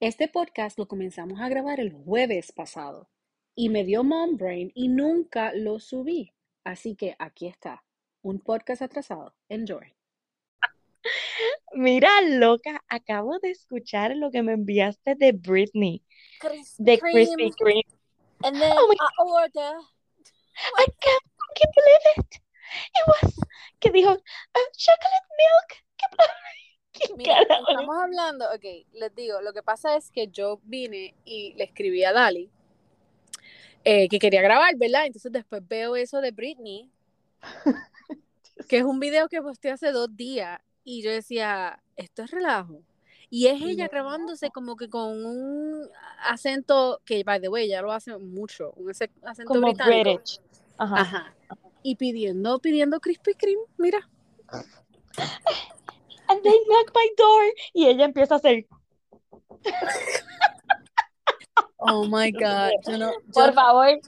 Este podcast lo comenzamos a grabar el jueves pasado y me dio mom brain y nunca lo subí. Así que aquí está, un podcast atrasado. Enjoy. Mira, loca, acabo de escuchar lo que me enviaste de Britney, de Krispy Kreme. and then Oh I order. I can't fucking believe it. It was que dijo "Uh, chocolate milk. ¿Qué, qué Mira, estamos hablando, ok, les digo, lo que pasa es que yo vine y le escribí a Dali eh, que quería grabar, ¿verdad? Entonces después veo eso de Britney, que es un video que posté hace dos días, y yo decía, esto es relajo. Y es ella grabándose como que con un acento que, by the way, ya lo hace mucho, un ace- acento Como británico. British. Ajá. Ajá. Y pidiendo, pidiendo Krispy Kreme, mira. And they knock my door. Y ella empieza a hacer, Oh my God. Yo no, yo- por favor.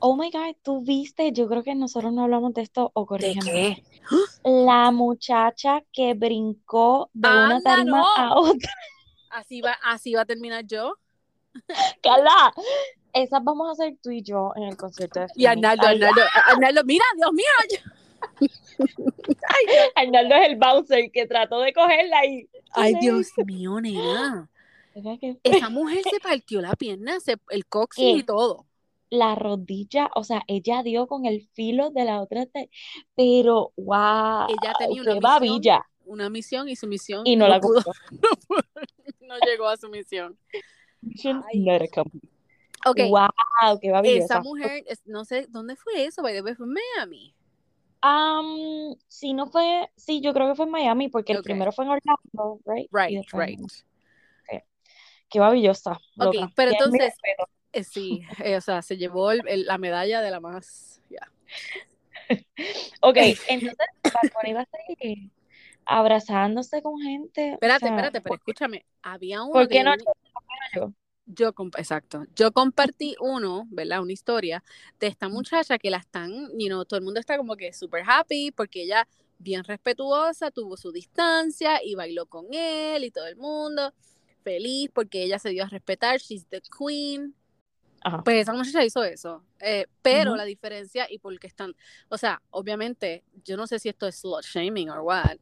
Oh my God, tú viste, yo creo que nosotros no hablamos de esto, o ¿De corrígeme. qué? La muchacha que brincó de una tarima no. a otra. Así va, así va a terminar yo. Cala, esas vamos a hacer tú y yo en el concierto de Y Phoenix. Arnaldo, Ay, Arnaldo, Arnaldo, mira, Dios mío. Arnaldo es el bouncer que trató de cogerla y. Ay, Dios mío, nena. Esa mujer se partió la pierna, se- el coxis ¿Qué? y todo. La rodilla, o sea, ella dio con el filo de la otra, pero wow, Ella tenía una qué misión. babilla. Una misión y su misión Y no la pudo, no llegó a su misión. Ay. Not a company. Ok, Wow, qué babillosa. esa mujer, no sé, ¿dónde fue eso? By the way, fue en Miami. Am, sí, no fue, sí, yo creo que fue en Miami, porque el primero fue en Orlando, right? Right, right. Qué babillosa, Ok, loca. pero entonces-. Eh, sí, eh, o sea, se llevó el- el- la medalla de la más. ya. Ok, entonces Bad va a seguir abrazándose con gente. o Espérate, sea, espérate, pero escúchame. Había uno ¿Por qué no yo- exacto. Yo compartí uno, ¿verdad? Una historia de esta muchacha que la están, you know, todo el mundo está como que super happy porque ella, bien respetuosa, tuvo su distancia y bailó con él y todo el mundo feliz porque ella se dio a respetar, she's the queen. Ajá. Pues esa muchacha hizo eso. Eh, pero Ujú. la diferencia y porque están, o sea, obviamente, yo no sé si esto es slut shaming or what,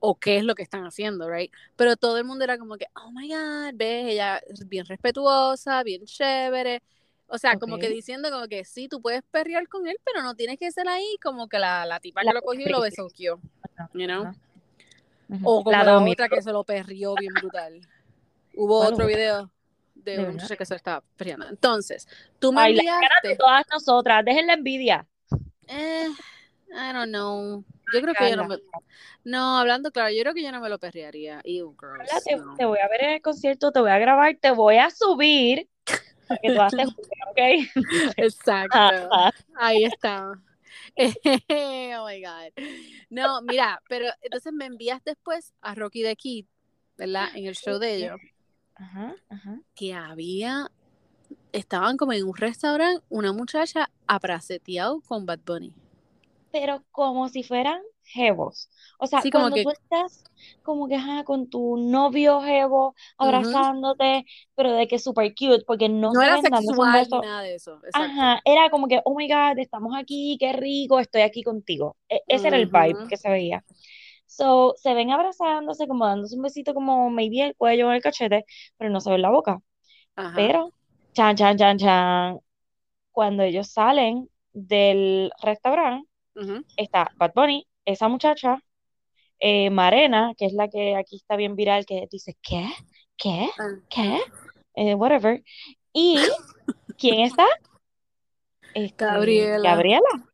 o qué es lo que están haciendo, right? Pero todo el mundo era como que, oh my God, ves, ella bien respetuosa, bien chévere. O sea, como que diciendo como que sí, tú puedes perrear con él, pero no tienes que ser ahí como que la, la tipa La que lo cogió y lo Ajá, you know? ajá. Ujú. O como La la, otra que se lo perrió bien brutal. Hubo ¿Cuál otro video de ¿De una muchacha que se estaba perreando. Entonces, tú me Ay, de enviaste... todas nosotras, dejen la envidia. Eh, I don't know. Yo creo que yo no me... No, hablando claro, yo creo que yo no me lo perrearía. Ew, gross. Te, no. te voy a ver en el concierto, te voy a grabar, te voy a subir para que tú haces ¿ok? Exacto. Ahí está. oh my God. No, mira, pero entonces me envías después a Rocky the Kid, ¿verdad? En el show de ellos, Ajá, ajá. que había, estaban como en un restaurante, una muchacha apraceteado con Bad Bunny. Pero como si fueran jevos. O sea, Sí, como cuando que- tú estás como que ajá, con tu novio jevo abrazándote, pero de que es súper cute, porque no, No se era sexual ni nada de eso. Exacto. Ajá, era como que, oh my God, estamos aquí, qué rico, estoy aquí contigo. E- ese era el vibe que se veía. So, se ven abrazándose, como dándose un besito, como maybe el cuello o el cachete, pero no se ve la boca. Ajá. Pero, chan, chan, chan, chan, cuando ellos salen del restaurante, está Bad Bunny, esa muchacha, eh, Marena, que es la que aquí está bien viral, que dice, ¿qué? ¿Qué? Ah. ¿Qué? Eh, whatever. ¿Y quién está? Este, Gabriela. Gabriela.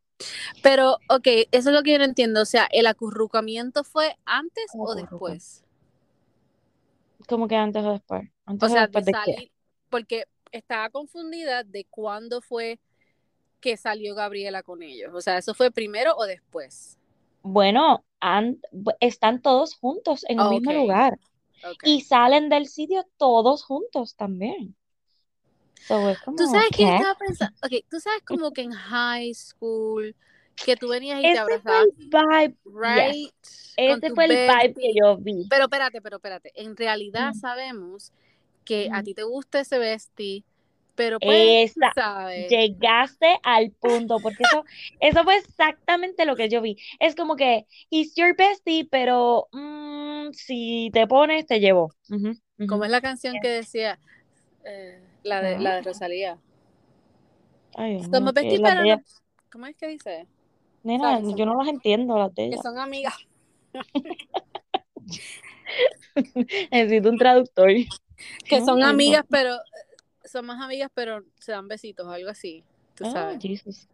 Pero, ok, eso es lo que yo no entiendo. O sea, ¿el acurrucamiento fue antes o después? ¿Cómo que antes o después? ¿Antes O sea, de después de qué? porque estaba confundida de cuándo fue que salió Gabriela con ellos. O sea, ¿eso fue primero o después? Bueno, están todos juntos en el mismo Ok. lugar y salen del sitio todos juntos también. So, como, Tú sabes que estaba pensando, ok, tú sabes como que en high school, que tú venías y te Ese fue abrazabas, vibe, right? Ese tu fue el vibe que yo vi. Pero espérate, pero espérate, en realidad Ujú. sabemos que a Ujú. ti te gusta ese bestie, pero pues, Esa, sabes, llegaste al punto, porque eso, eso fue exactamente lo que yo vi. Es como que, he's your bestie, pero mm, si te pones, te llevo. Ujú, como ujú. es la canción que decía, eh, la de, la de Rosalía, ay, somos besties, pero no, ¿cómo es que dice? nena, yo no las entiendo, las de que son amigas, Necesito un traductor. que son amigas, pero son más amigas, pero se dan besitos, algo así, tú Ah, sabes. Pues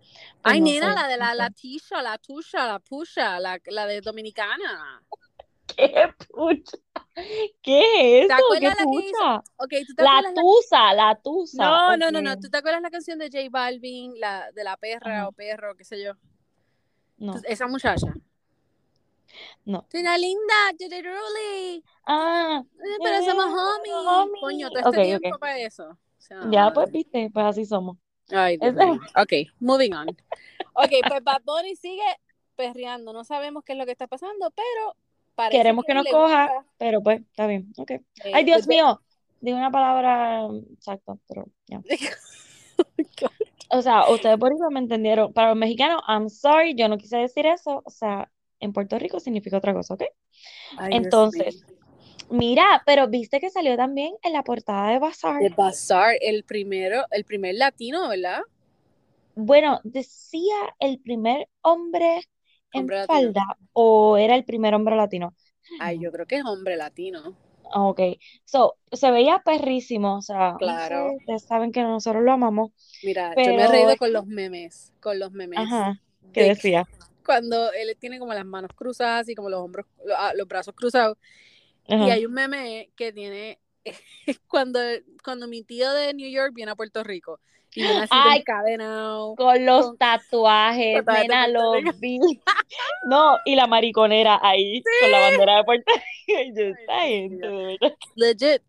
Ay, no nena, sé, la de la, la tisha, la tusha, la pusha, la, la de Dominicana. ¿Qué pucha? ¿Qué es ¿Te eso? ¿Qué la que hizo? pucha? Ok, ¿tú te La tusa, la tusa. No, no, no, no. ¿Tú te acuerdas la canción de J Balvin, la de la perra Ajá. o perro, qué sé yo? No, Esa muchacha. no. Tú eres linda, Ruli. Ah, Pero somos homies. Coño, homie. todo este Ok, tiempo para eso. O sea, Ya, pues, viste, pues así somos. Ay, Dios mío. Ok, moving on. Ok, pues Bad Bunny sigue perreando. No sabemos qué es lo que está pasando, pero parece Queremos que nos coja, gusta. pero pues, está bien. Ok. Eh, Ay, Dios desde- mío. Digo una palabra exacta, pero ya. O sea, ustedes por eso me entendieron. Para los mexicanos, I'm sorry, yo no quise decir eso. O sea, en Puerto Rico significa otra cosa, ¿ok? Ay, Dios Entonces, mira, pero viste que salió también en la portada de Bazaar. The Bazaar, el primero, el primer latino, ¿verdad? Bueno, decía el primer hombre en Hombre latino. falda o era el primer hombre latino. Ay, yo creo que es hombre latino. Ah, Ok, so, se veía perrísimo, o sea, Claro. ustedes saben que nosotros lo amamos, Mira, yo me he pero, reído con los memes, con los memes. ajá, ¿qué de decía? cuando él tiene como las manos cruzadas y como los hombros, ah, los brazos cruzados. Y Ajá. hay un meme que tiene cuando, cuando mi tío de New York viene a Puerto Rico y Ay, encadenado. con los con- tatuajes, de nena, Puerto lo Rico. vi. No, y la mariconera ahí, con la bandera de Puerto Rico. Ay. Legit.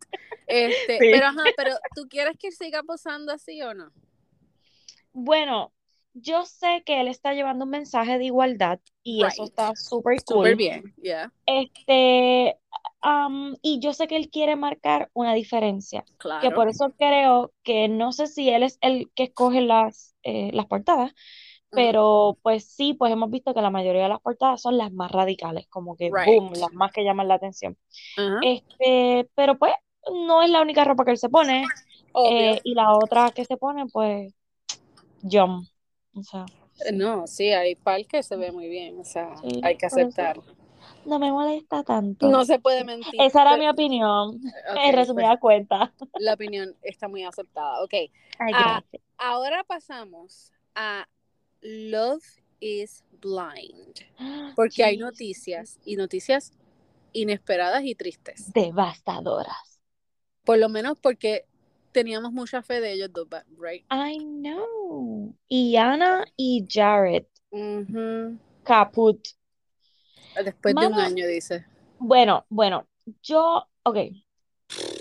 Este, Sí. pero ajá, pero ¿tú quieres que siga posando así o no? Bueno, yo sé que él está llevando un mensaje de igualdad y eso está súper Súper cool. bien, yeah, Este, y yo sé que él quiere marcar una diferencia, que claro. por eso creo que no sé si él es el que escoge las, eh, las portadas, pero pues sí, pues hemos visto que la mayoría de las portadas son las más radicales, como que Right. boom, las más que llaman la atención. Este, pero pues no es la única ropa que él se pone, eh, y la otra que se pone, pues, Yum. O sea, sí. No, sí, hay par que se ve muy bien, o sea, Sí, hay que por eso aceptar. no me molesta tanto. No se puede mentir. Esa era pero- mi opinión, en pues, resumida cuenta. la opinión está muy aceptada. Ok, Ay, Ah, ahora pasamos a Love is Blind, porque hay noticias y noticias inesperadas y tristes. Devastadoras. Por lo menos porque teníamos mucha fe de ellos dos, right? I know. Y Ana y Jared, caput. Después de un año, dice. bueno, bueno, yo, ok.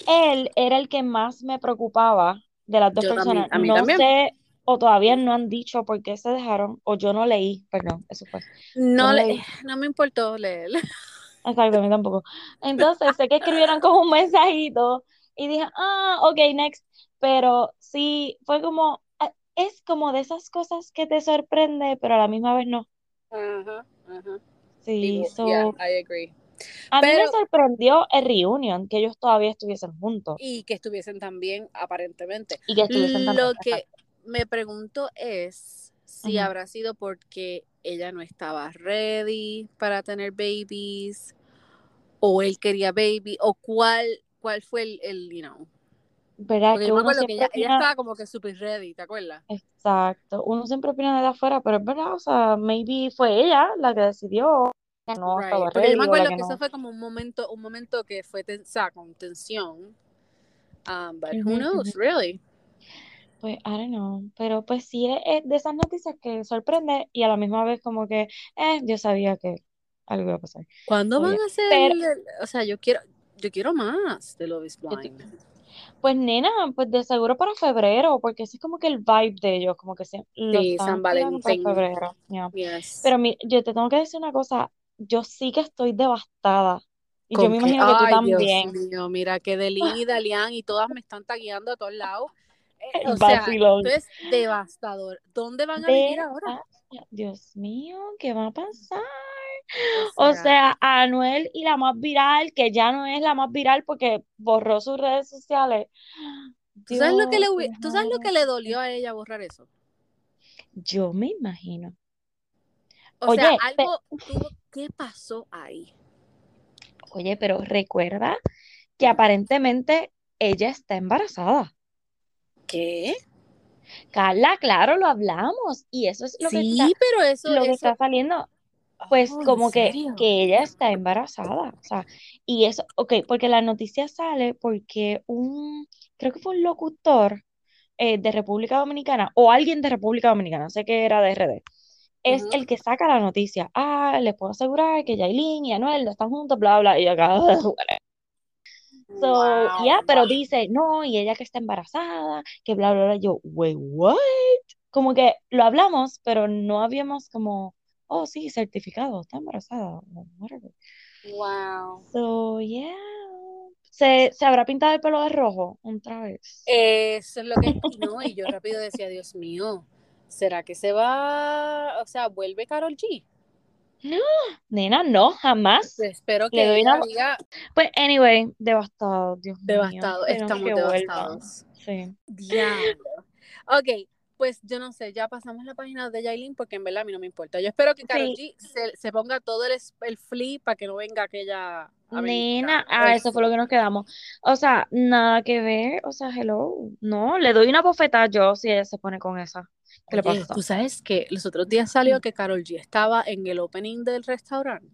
Él era el que más me preocupaba de las dos Yo también, personas. a mí No también. sé, o todavía no han dicho por qué se dejaron, o yo no leí, perdón, eso fue. No, no le, leí. no me importó leer. Exacto, a mí tampoco. Entonces, sé que escribieron como un mensajito y dije, ah, ok, next. Pero sí, fue como, es como de esas cosas que te sorprende, pero a la misma vez no. Ajá, ajá. Sí, Digo, so, yeah, I agree. a mí me sorprendió el reunion, que ellos todavía estuviesen juntos y que estuviesen también, aparentemente. y que estuviesen también. Lo que Exacto. me pregunto es si habrá sido porque ella no estaba ready para tener babies, o él quería baby, o cuál, cuál fue el, el, you know. ¿Verdad? Porque Que yo me uno acuerdo que ella, ella opina, estaba como que super ready, ¿te acuerdas? exacto, uno siempre opina de afuera, pero es verdad, o sea, maybe fue ella la que decidió que no estaba Right. Yo me ready o la acuerdo que que eso no. fue como un momento, un momento que fue tensa, con tensión. Um, but who Ujú, knows, ujú. really? Pues, I don't know, pero pues sí es, de esas noticias que sorprende y a la misma vez como que, eh, yo sabía que algo iba a pasar. ¿Cuándo van a hacer? Pero el- o sea, yo quiero, yo quiero más de Love is Blind. Pues nena, pues de seguro para febrero, porque ese es como que el vibe de ellos, como que se Sí, San para Valentín. febrero. Yes. Pero mi- yo te tengo que decir una cosa, yo sí que estoy devastada. Y yo ¿Con me qué? imagino que tú Ay, también. Dios mío, mira que Deli, Dalian y todas me están tagueando a todos lados. Eh, o sea, esto es devastador. ¿Dónde van a vivir ahora? Dios mío, ¿qué va a pasar? O sea, sea, Anuel y la más viral, que ya no es la más viral porque borró sus redes sociales. ¿tú sabes lo que le, ¿tú sabes lo que le dolió a ella borrar eso? Yo me imagino. O sea, Oye, pe- algo tuvo, ¿qué pasó ahí? Oye, pero recuerda que aparentemente ella está embarazada. ¿Qué? Carla, claro, lo hablamos. Y eso es lo que Sí, está, pero eso, lo que está saliendo. Pues Oh, ¿en como que, que ella está embarazada. O sea, y eso, ok, porque la noticia sale porque un, creo que fue un locutor eh, de República Dominicana o alguien de República Dominicana, sé que era de RD, es Ujú. el que saca la noticia. Ah, les puedo asegurar que Yailin y Anuel no están juntos, bla, bla, y acá, So, Wow, ya, pero wow. dice, no, y ella que está embarazada, que bla, bla, bla. Yo, wait, what? Como que lo hablamos, pero no habíamos como, oh, sí, certificado, está embarazada, whatever. Wow. So, yeah. ¿Se, se habrá pintado el pelo de rojo otra vez? Eso es lo que. No, y yo rápido decía, Dios mío, ¿será que se va? O sea, vuelve Carol G. Nena, no, jamás. Espero que Le doy ella una- diga Pues, anyway, devastado, Dios mío. devastado. Estamos devastados. Sí. Diablo. Ok, pues yo no sé, ya pasamos la página de Yailin porque en verdad a mí no me importa. Yo espero que Karol Sí. G se, se ponga todo el, el flip para que no venga aquella Nena, ah, eso fue lo que nos quedamos. O sea, nada que ver, o sea, hello. No, le doy una bofetada yo si ella se pone con esa. ¿Qué le pasa? tú sabes que los otros días salió que Carol G estaba en el opening del restaurante.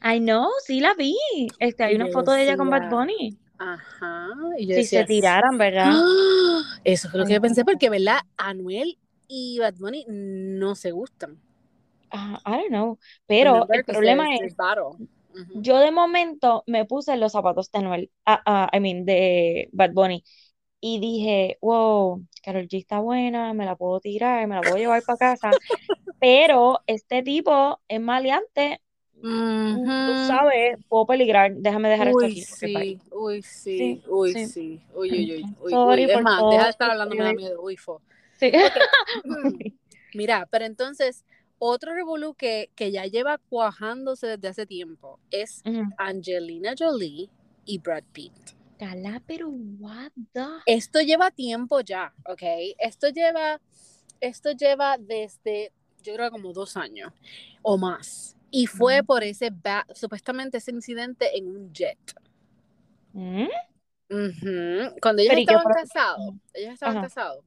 Ay, no, sí la vi. Este, hay una foto de ella con Bad Bunny. Ajá. Y yo Si decía, se tiraran, ¿verdad? ¡Ah! Eso fue lo que yo pensé, porque, ¿verdad? Anuel y Bad Bunny no se gustan. Ah, I don't know. Pero Remember, el problema es, battle. Ujú. yo de momento me puse los zapatos de Anuel, ah, I mean, de Bad Bunny. Y dije, wow, Karol G está buena, me la puedo tirar, me la puedo llevar para casa. Pero este tipo es maleante, tú Ujú. sabes, puedo peligrar. Déjame dejar esto aquí. sí, uy, sí, Sí, uy, sí. sí, uy, uy, uy, uy, Sorry uy. Es más, deja de estar hablando, me da miedo, uy, fo. Sí. Ok. Mira, pero entonces, otro revolú que, que ya lleva cuajándose desde hace tiempo es Ujú. Angelina Jolie y Brad Pitt. Cala, pero what the... Esto lleva tiempo ya, ¿ok? Esto lleva, esto lleva desde, yo creo como dos años o más. Y fue por ese, supuestamente ese incidente en un jet. ¿Mm? Cuando ellos Pero ¿y qué estaban casados, ellos estaban Ajá. casados,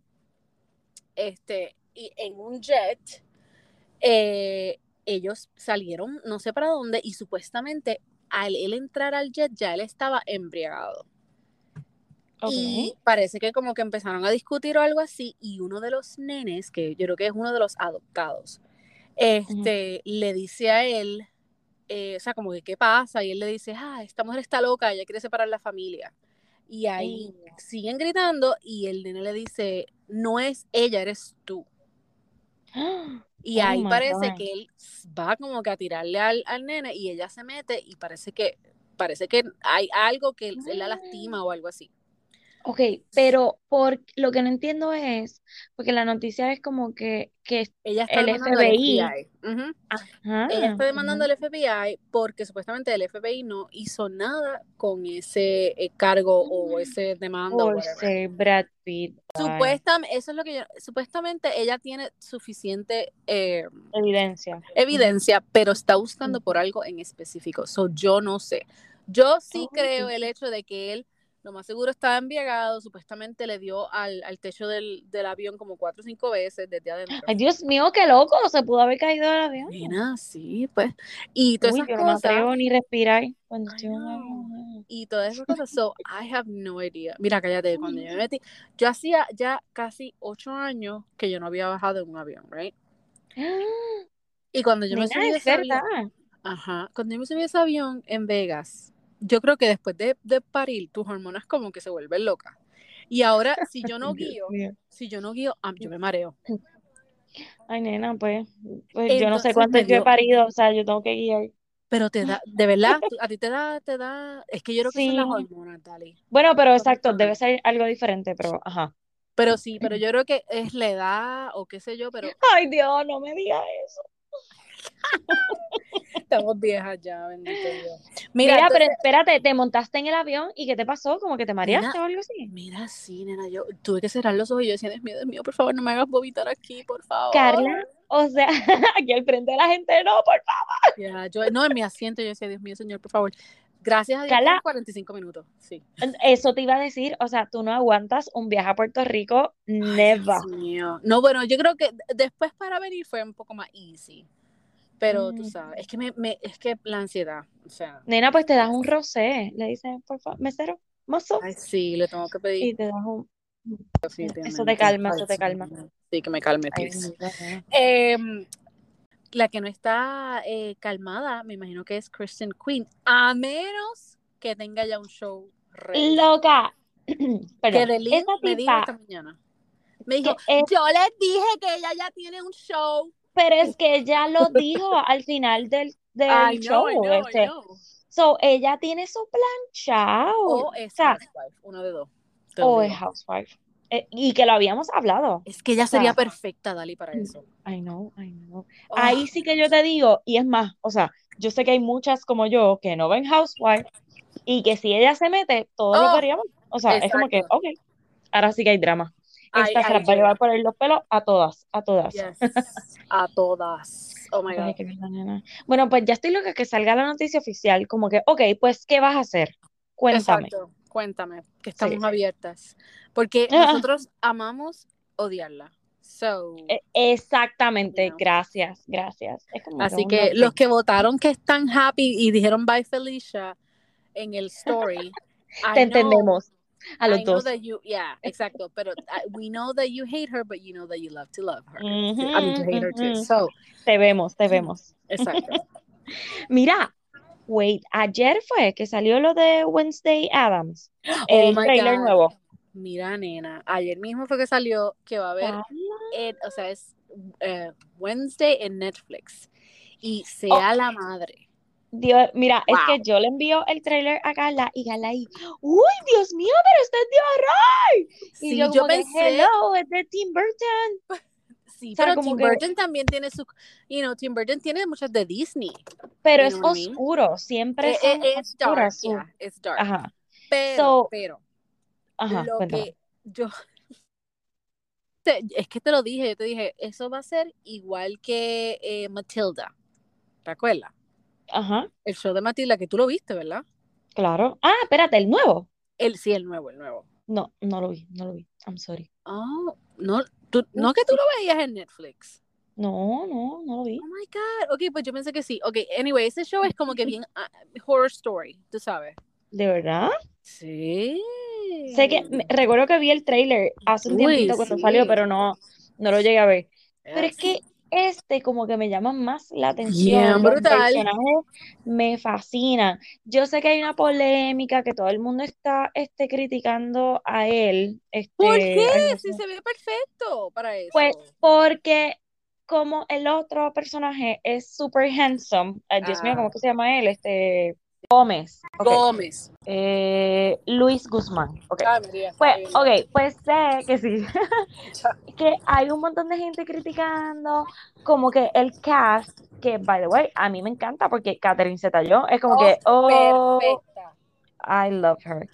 este, y en un jet, eh, ellos salieron no sé para dónde y supuestamente al él entrar al jet ya él estaba embriagado. Y parece que como que empezaron a discutir o algo así y uno de los nenes, que yo creo que es uno de los adoptados, este, le dice a él, eh, o sea, como que qué pasa y él le dice, ah, esta mujer está loca, ella quiere separar la familia. Y ahí siguen gritando y el nene le dice, no es ella, eres tú. Y Oh ahí parece God. que él va como que a tirarle al, al nene y ella se mete y parece que parece que hay algo que él la lastima o algo así. Ok, pero por lo que no entiendo es, porque la noticia es como que, que Ella está el al FBI, ajá, Ella está demandando al FBI porque supuestamente el FBI no hizo nada con ese eh, cargo o ese demanda o ser Brad Pitt, Supuestamente, eso es lo que yo, supuestamente ella tiene suficiente eh, evidencia. evidencia, pero está buscando por algo en específico. So, yo no sé. Yo sí Oh. creo el hecho de que él, lo más seguro, estaba embriagado. Supuestamente le dio al, al techo del, del avión como cuatro o cinco veces desde adentro. Ay, Dios mío, qué loco, se pudo haber caído del avión. Nena, sí, pues. Y todas Uy, esas yo no me cosas. atrevo ni respirar cuando y todas esas cosas. So, I have no idea. Mira, cállate, cuando yo me metí, yo hacía ya casi ocho años que yo no había bajado en un avión, right? Y cuando yo me subí a ese avión, ajá, cuando yo me subí a ese avión en Vegas, yo creo que después de, de parir, tus hormonas como que se vuelven locas. Y ahora, si yo no guío, si yo no guío, ah, yo me mareo. Ay, nena, pues, pues yo no sé cuánto yo he parido, o sea, yo tengo que guiar. Pero te da, de verdad, a ti te da, te da, es que yo creo que son las Sí. hormonas, Dali. Bueno, pero exacto, debe ser algo diferente, pero ajá. Pero sí, pero yo creo que es la edad o qué sé yo, pero Ay, Dios, no me digas eso. Estamos viejas ya, bendito Dios. Mira, Mira, pero espérate, te montaste en el avión y ¿qué te pasó? ¿Como que te mareaste o algo así? mira, sí, nena, yo tuve que cerrar los ojos y yo decía, Dios mío, Dios mío, por favor, no me hagas vomitar aquí, por favor. Carla, o sea, aquí al frente de la gente, no, por favor. Ya, yo, no, en mi asiento yo decía, Dios mío, Señor, por favor. Gracias a Dios, Carla. fueron 45 minutos, sí. Eso te iba a decir, o sea, tú no aguantas un viaje a Puerto Rico, Ay, never. Dios mío. No, bueno, yo creo que después para venir fue un poco más easy. Pero tú Mm. sabes, es que me, me- es que la ansiedad, o sea, Nena, pues te das un rosé, le dices, por favor, mesero, mozo, ay, sí, le tengo que pedir. y te das un... Eso te calma, eso te calma. Sí, que me calme, please. nena. Em, la que no está eh, calmada, me imagino que es Kristen Queen, a menos que tenga ya un show ready. Loca. que Perdón, Delin esa me dijo esta mañana. Me dijo, que es- yo les dije que ella ya tiene un show. Pero es que ella lo dijo al final del, del I show. Know, este. So, ella tiene eso planchado. O es o sea, Housewife, uno de dos. te lo o digo. es housewife. Eh, y que lo habíamos hablado. Es que ella O sea, sería perfecta, Dali, para eso. I know, I know. Oh, Ahí sí que yo te digo, y es más, o sea, yo sé que hay muchas como yo que no ven Housewife y que si ella se mete, todos lo Oh, veríamos. O sea, es como que, ok, ahora sí que hay drama. Ahí- Esta se ahí las va a llevar por los pelos a todas, a todas. Yes. A todas. Oh my God. Bueno, pues ya estoy loca que salga la noticia oficial, como que, ok, pues, ¿qué vas a hacer? Cuéntame. Exacto. Cuéntame, que Sí. estamos abiertas. Porque Ah. nosotros amamos odiarla. So, E- Exactamente, You know. gracias, gracias. Así que los que votaron que están happy y dijeron bye Felicia en el story, Te know, entendemos a los I know dos. that you, yeah, exacto. Pero uh, we know that you hate her, but you know that you love to love her. Ujú, I mean, to hate her too. So, Te vemos, te vemos. exacto. Mira, wait, ayer fue que salió lo de Wednesday Adams, Oh el my trailer God. nuevo. Mira, nena, ayer mismo fue que salió que va a haber, en- o sea, es eh, Wednesday en Netflix. Y sea la madre. Dios, mira, es que yo le envío el trailer a Carla y Carla ahí, uy, Dios mío, pero esto es de horror. Y Sí, yo pensé, hello, es de Tim Burton. sí, o sea, pero Tim que- Burton también tiene su, you know, Tim Burton tiene muchas de Disney. Pero es I mean? oscuro, siempre Eh, son eh, it's dark, yeah, it's dark. Ajá, Pero, So, pero, ajá, lo cuéntame. que yo, te- es que te lo dije, yo te dije, eso va a ser igual que eh, Matilda, ¿te acuerdas? Ajá, El show de Matilda, que tú lo viste, ¿verdad? claro. Ah, espérate, el nuevo. El, sí, el nuevo, el nuevo. No, no lo vi, no lo vi. I'm sorry. Oh, no, tú, No, no que tú lo veías en Netflix. No, no, no lo vi. Oh my God. Ok, pues yo pensé que sí. Ok, anyway, ese show es como que bien ah, horror story, tú sabes. ¿De verdad? Sí. Sé que, me- recuerdo que vi el trailer hace un Uy, tiempito cuando salió, pero no, no lo llegué a ver. Pero es que este como que me llama más la Bien atención. Los brutal. personajes me fascinan. Yo sé que hay una polémica que todo el mundo está este, criticando a él. Este, ¿Por qué? Si se ve perfecto para eso. Pues porque como el otro personaje es super handsome, Dios mío, Ah. ¿cómo que se llama él? Este Gómez. Gómez. Eh, Luis Guzmán. Ok. Ay, María, está Pues, ok, pues sé que sí, que hay un montón de gente criticando como que el cast, que by the way, a mí me encanta porque Catherine Zeta-Jones es como Oh, que, oh, Perfecta. I love her.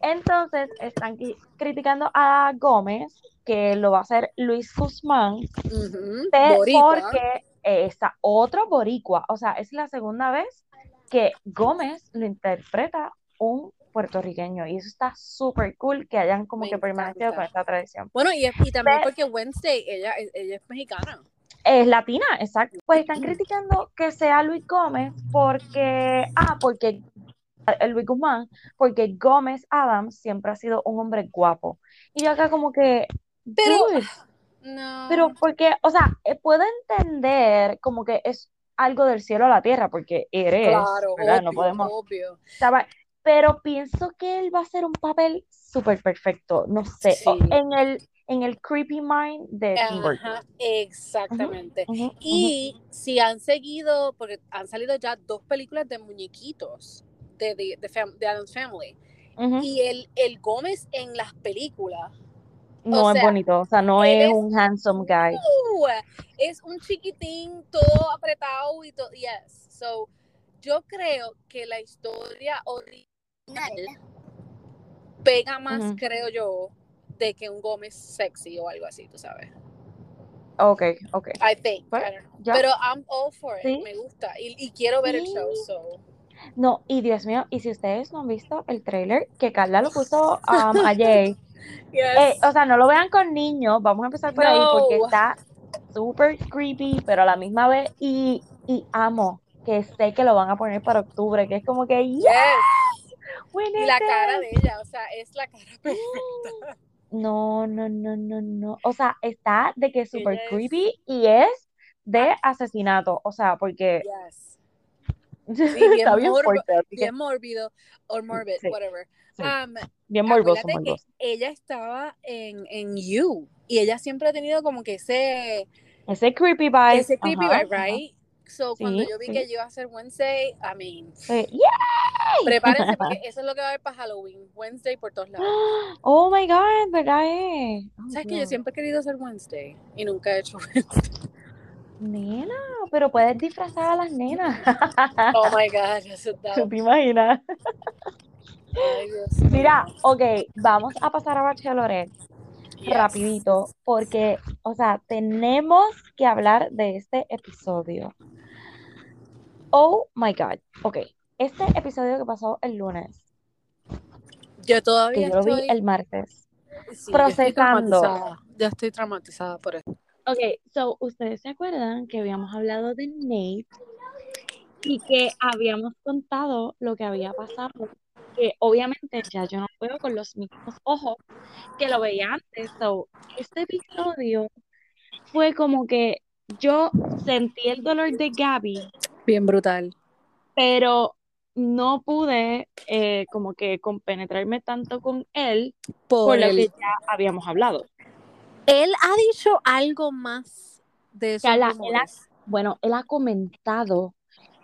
Entonces, están criticando a Gómez, que lo va a hacer Luis Guzmán, boricua. porque está otro boricua, o sea, es la segunda vez que Gómez lo interpreta un puertorriqueño y eso está súper cool que hayan como Me que permanecido encanta. con esta tradición. Bueno, y, y también porque Wednesday, ella, ella es mexicana. Es latina, exacto. Pues están criticando que sea Luis Gómez porque, ah, porque el Luis Guzmán, porque Gómez Adams siempre ha sido un hombre guapo. Y yo acá como que, Pero- dude, No. pero porque, o sea, eh, puedo entender como que es algo del cielo a la tierra, porque eres, claro, ¿verdad? obvio, No podemos, obvio. estaba- pero pienso que él va a hacer un papel súper perfecto, no sé, Sí. en el, en el creepy mind de. Ajá, exactamente. Y si han seguido, porque han salido ya dos películas de muñequitos de, de, de, fam- de Addams Family. Y el, el Gómez en las películas No es sea, bonito, o sea, no es un handsome guy. ¡uh! es un chiquitín, todo apretado y todo. Yes. So, yo creo que la historia original pega más, creo yo, de que un Gómez sexy o algo así, tú sabes. Ok, ok. I think. Pues, I don't know. ya. Pero I'm all for it. Sí. Me gusta. Y, y quiero ver el show. So. No, y Dios mío, y si ustedes no han visto el trailer, que Carla lo puso um, ayer, eh, o sea, no lo vean con niños, vamos a empezar por ahí porque No. está súper creepy, pero a la misma vez, y, y amo que sé que lo van a poner para octubre, que es como que, Yes. yes, Y la cara this". de ella, o sea, es la cara perfecta. No, no, no, no, no. O sea, está de que es súper creepy y es de asesinato. O sea, porque Yes. bien está bien morbo- Bien mórbido or morbid, Sí, whatever. sí. Um, bien morboso, que ella estaba en, en You y ella siempre ha tenido como que ese, Ese creepy vibe. ese creepy ajá, vibe, ajá. right? So, cuando Sí, yo vi sí. que iba a ser Wednesday, I mean, Sí, ¡yay! prepárense porque eso es lo que va a haber para Halloween. Wednesday por todos lados. Oh my God, ¿verdad? Eh? Oh, ¿Sabes que yo siempre he querido hacer Wednesday y nunca he hecho Wednesday? Nena, pero puedes disfrazar a las nenas. Oh my God, eso está. ¿Tú te imaginas? Ay, Dios mío. Mira, ok, vamos a pasar a Bachelorette Yes. rapidito, porque, o sea, tenemos que hablar de este episodio. Oh my God. Ok, este episodio que pasó el lunes, Yo que todavía yo lo vi estoy. el martes. sí, yo estoy procesando. traumatizada. Yo estoy traumatizada por eso. Ok, so, ustedes se acuerdan que habíamos hablado de Nate y que habíamos contado lo que había pasado, que obviamente ya yo no veo con los mismos ojos que lo veía antes. So, este episodio fue como que yo sentí el dolor de Gaby, Bien brutal. pero no pude eh, como que compenetrarme tanto con él Por por lo que ya habíamos hablado. Él ha dicho algo más de rumores. Bueno, él ha comentado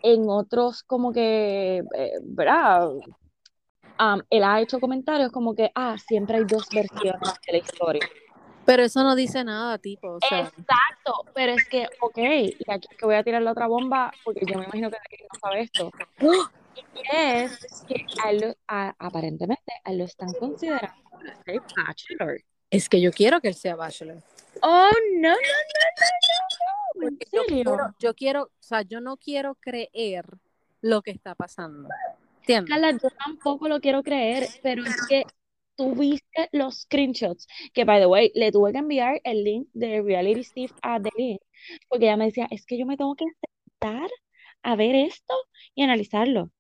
en otros como que, eh, ¿verdad? Am, él ha hecho comentarios como que, ah, siempre hay dos versiones de la historia. Pero eso no dice nada, tipo. O sea, Exacto, pero es que, ok, y aquí es que voy a tirar la otra bomba, porque yo me imagino que nadie no sabe esto. Y es que a él a- aparentemente a él lo están considerando para ser bachelor. Es que yo quiero que él sea bachelor. Oh, no, no, no, no, no, no, ¿en yo serio? quiero, yo quiero, o sea, yo no quiero creer lo que está pasando. ¿Entiendes? Carla, yo tampoco lo quiero creer, pero es que tú viste los screenshots, que by the way, le tuve que enviar el link de Reality Steve a Delin, porque ella me decía, es que yo me tengo que sentar a ver esto y analizarlo,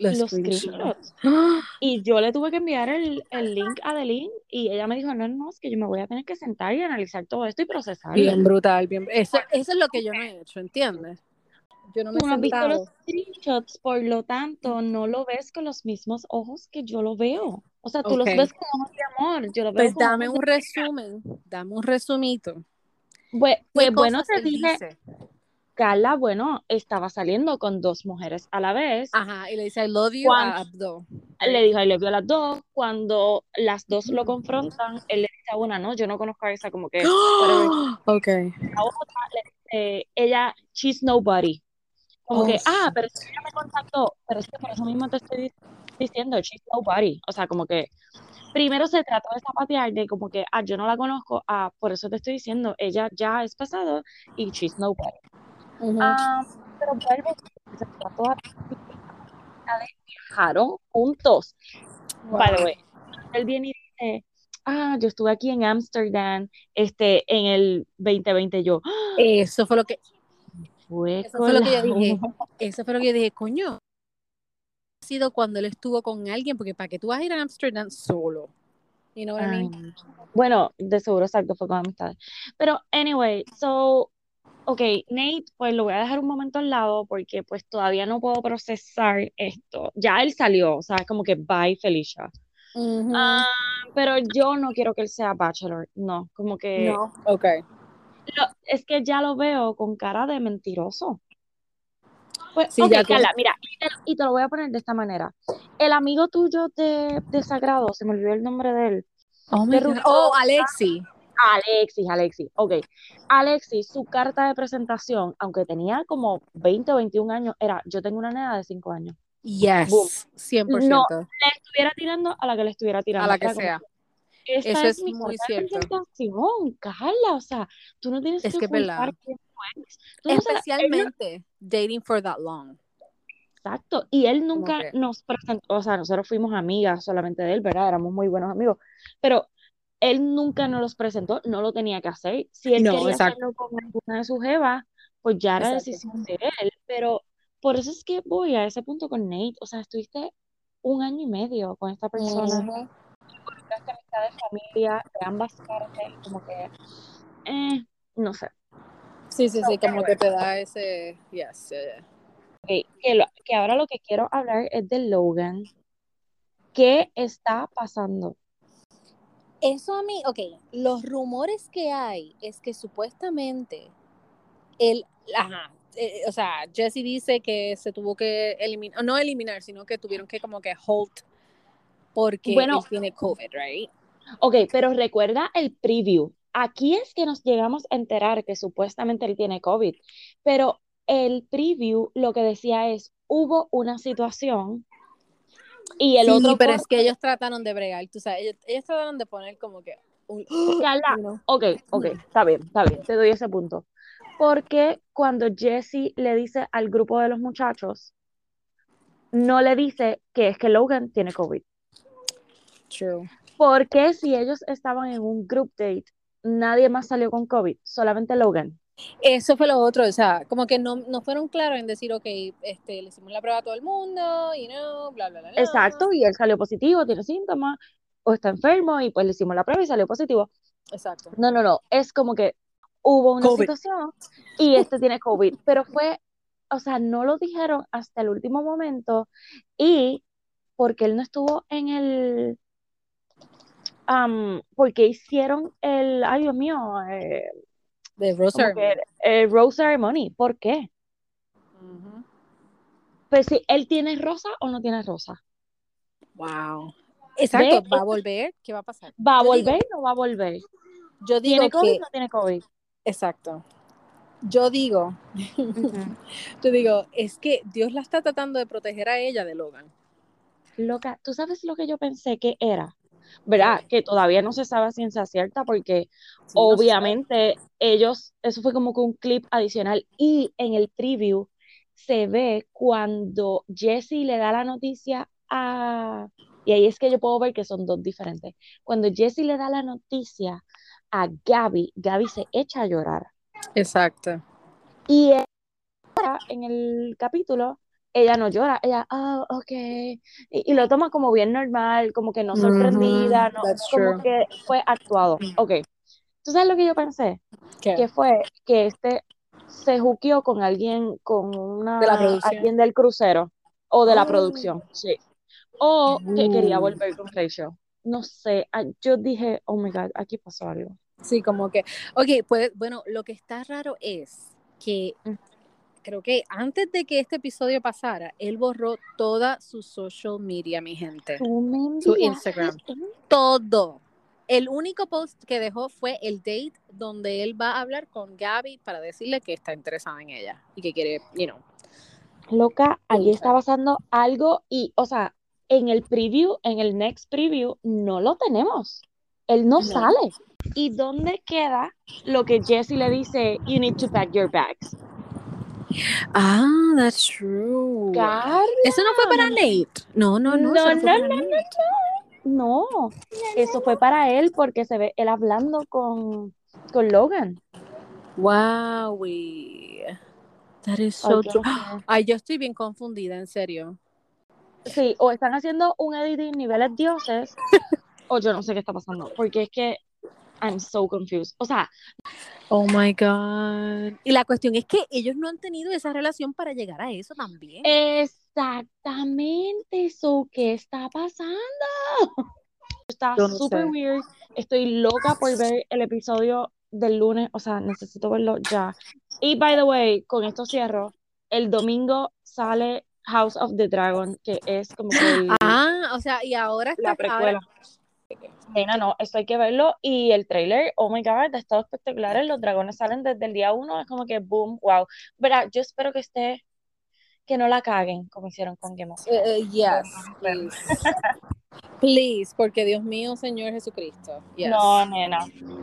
Los los screenshots. screenshots. ¡Ah! Y yo le tuve que enviar el, el link a Delin y ella me dijo, no, no, es que yo me voy a tener que sentar y analizar todo esto y procesarlo. Bien brutal, bien. Eso, eso es lo que yo no he hecho, ¿entiendes? Yo no me Tú no has visto los screenshots, por lo tanto, no lo ves con los mismos ojos que yo lo veo. O sea, tú los Ok. ves con ojos de amor, yo lo veo Pues con dame ojos un resumen, dame un resumito. Pues, ¿Qué pues bueno, te dije, dice? Carla, bueno, estaba saliendo con dos mujeres a la vez. Ajá, y le dice I love you Juan- a Abdo. Le dijo, y le vio a las dos. Cuando las dos lo confrontan, él le dice a una, no, yo no conozco a esa, como que whatever. Ok. La otra le dice, ella, she's nobody. Como Oh, que, ah, pero es que ella me contactó, pero es que por eso mismo te estoy dic- diciendo, she's nobody. O sea, como que primero se trató de zapatear de como que, ah, yo no la conozco, ah, por eso te estoy diciendo, ella ya es pasado y she's nobody. Ujú. Ah, pero vuelvo, se trató a viajaron juntos. By the Wow. way, él viene y dice, ah, yo estuve aquí en Amsterdam, este, en el 2020, yo, "Ah, Eso fue lo que, fue eso fue lo que yo dije. uva". Eso fue lo que yo dije, coño. Ha sido cuando él estuvo con alguien, porque para que tú vas a ir a Amsterdam solo. You know what I mean? Bueno, de seguro exacto fue con amistades. Pero, anyway, so, ok, Nate, pues lo voy a dejar un momento al lado porque pues todavía no puedo procesar esto. Ya él salió, o sea, es como que bye Felicia. Ah, pero yo no quiero que él sea bachelor, no, como que no, ok. lo- es que ya lo veo con cara de mentiroso. Pues, Sí, ok, ya Carla, mira, y te, y te lo voy a poner de esta manera. El amigo tuyo de, de Sagrado, se me olvidó el nombre de él. Oh, de. Oh, Alexi. Alexis, Alexis, ok. Alexis, su carta de presentación, aunque tenía como 20 o 21 años, era, yo tengo una nena de 5 años. Yes, Boom. 100%. No, Le estuviera tirando a la que le estuviera tirando. a la que Era sea. esta Eso es mi muy cierto. presentación, Carla, o sea, tú no tienes Es que que es ocultar quién eres. Tú no- Especialmente dating for that long. Exacto, y él nunca nos presentó, o sea, nosotros fuimos amigas solamente de él, ¿verdad? Éramos muy buenos amigos, pero él nunca nos los presentó, no lo tenía que hacer. Si él No, quería exacto. hacerlo con alguna de sus jevas, pues ya era Exacto. decisión de él, pero por eso es que voy a ese punto con Nate, o sea, estuviste un año y medio con esta persona, amistad de familia de ambas partes, como que, eh, no sé. Sí, sí, sí, como que te da ese. Yes, yeah, yeah. Ok, que, lo- que ahora lo que quiero hablar es de Logan. ¿Qué está pasando? Eso a mí, ok, los rumores que hay es que supuestamente él, ajá, eh, o sea, Jesse dice que se tuvo que eliminar, no eliminar, sino que tuvieron que como que hold porque Bueno. él tiene COVID, right? Ok, pero recuerda el preview. Aquí es que nos llegamos a enterar que supuestamente él tiene COVID, pero el preview lo que decía es, hubo una situación y el sí, otro pero es que ellos trataron de bregar, tú sabes, ellos, ellos trataron de poner como que un, know, Ok, ok, está bien, está bien, te doy ese punto. Porque cuando Jesse le dice al grupo de los muchachos, no le dice que es que Logan tiene COVID. True. Porque si ellos estaban en un group date, nadie más salió con COVID, solamente Logan. Eso fue lo otro, o sea, como que no, no fueron claros en decir, ok, este, le hicimos la prueba a todo el mundo, you know, bla, bla, bla, bla. Exacto, y él salió positivo, tiene síntomas, o está enfermo, y pues le hicimos la prueba y salió positivo. Exacto. No, no, no, es como que hubo una COVID. situación y este tiene COVID, pero fue, o sea, no lo dijeron hasta el último momento y porque él no estuvo en el, porque hicieron el, ay Dios mío, eh, De Rose que el Rose Ceremony, ¿por qué? Pues si él tiene rosa o no tiene rosa, Wow. Exacto, va a volver, ¿qué va a pasar? ¿va a Yo digo- volver o no va a volver? Yo digo ¿Tiene COVID que, o no tiene COVID? exacto. Yo digo, Ujú. yo digo, es que Dios la está tratando de proteger a ella de Logan. Loca, ¿tú sabes lo que yo pensé que era? ¿Verdad? Que todavía no se sabe a ciencia cierta porque Sí, no sé. obviamente ellos, eso fue como que un clip adicional y en el preview se ve cuando Jesse le da la noticia a, y ahí es que yo puedo ver que son dos diferentes. Cuando Jesse le da la noticia a Gaby, Gaby se echa a llorar. Exacto. Y ella, en el capítulo, ella no llora, ella, ah, ok, y, y lo toma como bien normal, como que no sorprendida, no, that's como true. que fue actuado. Ok, ¿tú sabes lo que yo pensé? ¿Qué? Que fue que este se juqueó con alguien, con una, De la alguien del crucero, o de la Oh. producción, sí. O que quería Uh. volver con Rachel. No sé, yo dije, oh my God, aquí pasó algo. Sí, como que, ok, pues, bueno, lo que está raro es que Mm. Creo que antes de que este episodio pasara, él borró toda su social media, mi gente. Su Instagram. Todo. El único post que dejó fue el date donde él va a hablar con Gaby para decirle que está interesada en ella y que quiere, you know. Loca, Puta. está pasando algo y, o sea, en el preview, en el next preview, no lo tenemos. Él no, No. sale. ¿Y dónde queda lo que Jesse le dice, you need to pack your bags? Ah, that's true. Carla, Eso no fue para Nate. No, no, no. No, no, para no, Nate. no, eso fue para él porque se ve él hablando con, con Logan. Wow, we. That is so true. no. Ay, yo estoy bien confundida, en serio. Sí, o están haciendo un editing niveles dioses, o yo no sé qué está pasando, porque es que I'm so confused. O sea, Oh my God. Y la cuestión es que ellos no han tenido esa relación para llegar a eso también. Exactamente eso. ¿Qué está pasando? Está no súper weird. Estoy loca por ver el episodio del lunes. O sea, necesito verlo ya. Y by the way, con esto cierro. El domingo sale House of the Dragon, que es como que el- Ah, o sea, y ahora está la precuela. Nena, no, esto hay que verlo. Y el trailer, oh my God, ha estado espectacular. Los dragones salen desde el día uno, es como que boom, wow. Verá, yo espero que esté, que no la caguen como hicieron con Game of Thrones. Eh, eh, yes, please. Please, porque Dios mío, Señor Jesucristo. Yes. No, nena.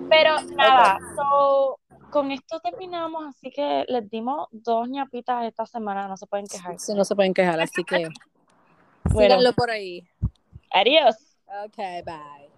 Pero nada, so, con esto terminamos, así que les dimos dos ñapitas esta semana, no se pueden quejar. Sí, no se pueden quejar, así que síganlo por ahí. adiós. Okay, bye.